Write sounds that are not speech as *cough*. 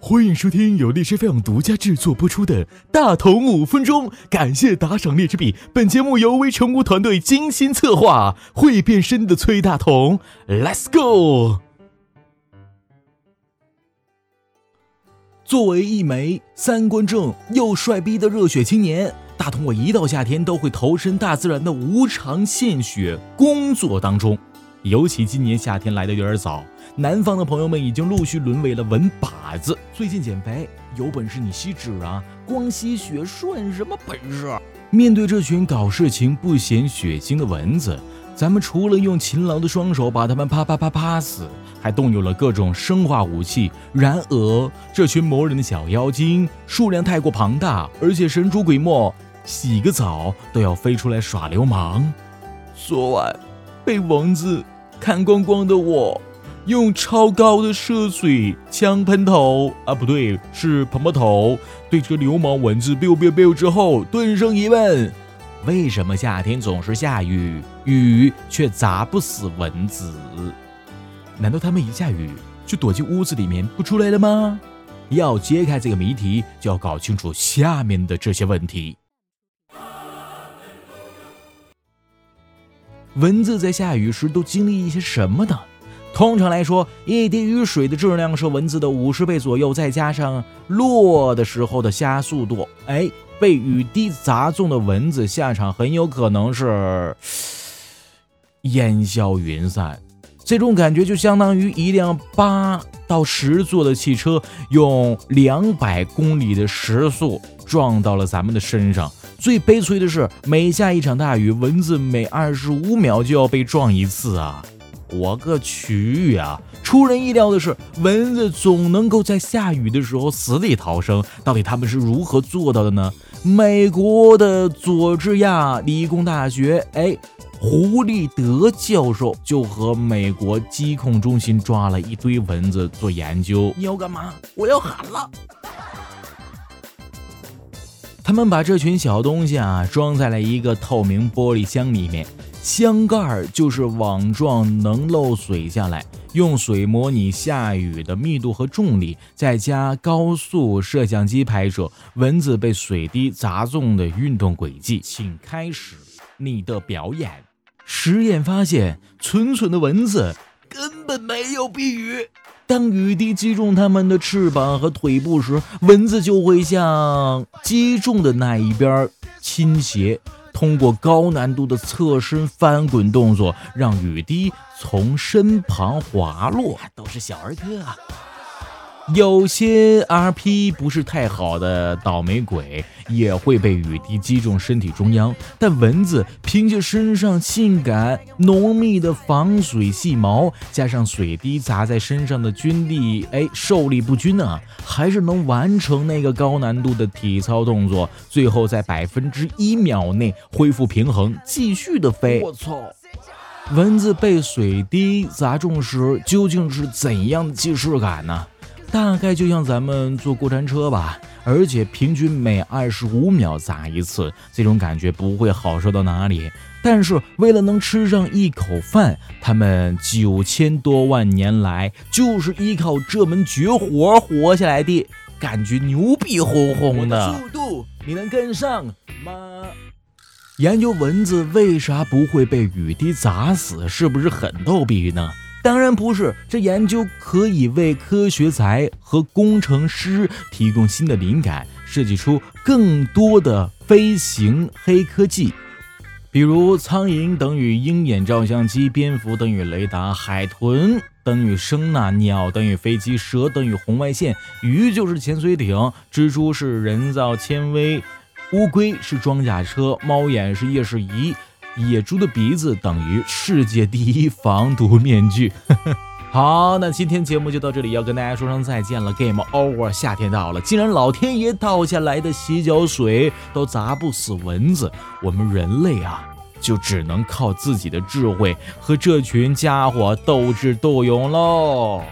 欢迎收听由荔枝 FM 独家制作播出的《大同五分钟》，感谢打赏荔枝币。本节目由微成功团队精心策划，会变身的崔大同，Let's go！作为一枚三观正又帅逼的热血青年，大同我一到夏天都会投身大自然的无偿献血工作当中。尤其今年夏天来的有点早，南方的朋友们已经陆续沦为了文靶子。最近减肥，有本事你吸脂啊！光吸血算什么本事？面对这群搞事情不显血腥的蚊子，咱们除了用勤劳的双手把它们啪啪啪啪死，还动用了各种生化武器。然而，这群磨人的小妖精数量太过庞大，而且神出鬼没，洗个澡都要飞出来耍流氓。昨晚被蚊子。看光光的我，用超高的射水枪喷头啊，不对，是喷喷头，对着流氓蚊子 biu biu biu 之后，顿生疑问：为什么夏天总是下雨，雨却砸不死蚊子？难道他们一下雨就躲进屋子里面不出来了吗？要揭开这个谜题，就要搞清楚下面的这些问题。蚊子在下雨时都经历一些什么呢？通常来说，一滴雨水的质量是蚊子的五十倍左右，再加上落的时候的加速度，哎，被雨滴砸中的蚊子下场很有可能是 *sighs* 烟消云散。这种感觉就相当于一辆八到十座的汽车用两百公里的时速撞到了咱们的身上。最悲催的是，每下一场大雨，蚊子每二十五秒就要被撞一次啊！我个去呀！出人意料的是，蚊子总能够在下雨的时候死里逃生。到底他们是如何做到的呢？美国的佐治亚理工大学，哎，胡立德教授就和美国疾控中心抓了一堆蚊子做研究。你要干嘛？我要喊了！他们把这群小东西啊装在了一个透明玻璃箱里面，箱盖儿就是网状，能漏水下来。用水模拟下雨的密度和重力，再加高速摄像机拍摄蚊子被水滴砸中的运动轨迹。请开始你的表演。实验发现，蠢蠢的蚊子根本没有避雨。当雨滴击中它们的翅膀和腿部时，蚊子就会向击中的那一边倾斜，通过高难度的侧身翻滚动作，让雨滴从身旁滑落。都是小儿科啊。有些 RP 不是太好的倒霉鬼也会被雨滴击中身体中央，但蚊子凭借身上性感浓密的防水细毛，加上水滴砸在身上的均力，哎，受力不均啊，还是能完成那个高难度的体操动作，最后在百分之一秒内恢复平衡，继续的飞。*laughs* 我操！蚊子被水滴砸中时究竟是怎样的既视感呢？大概就像咱们坐过山车吧，而且平均每二十五秒砸一次，这种感觉不会好受到哪里。但是为了能吃上一口饭，他们九千多万年来就是依靠这门绝活活下来的，感觉牛逼哄哄的。速度你能跟上吗？研究蚊子为啥不会被雨滴砸死，是不是很逗逼呢？当然不是，这研究可以为科学宅和工程师提供新的灵感，设计出更多的飞行黑科技，比如苍蝇等于鹰眼照相机，蝙蝠等于雷达，海豚等于声呐，鸟等于飞机，蛇等于红外线，鱼就是潜水艇，蜘蛛是人造纤维，乌龟是装甲车，猫眼是夜视仪。野猪的鼻子等于世界第一防毒面具。*laughs* 好，那今天节目就到这里，要跟大家说声再见了。Game over，夏天到了，既然老天爷倒下来的洗脚水都砸不死蚊子，我们人类啊，就只能靠自己的智慧和这群家伙斗智斗勇喽。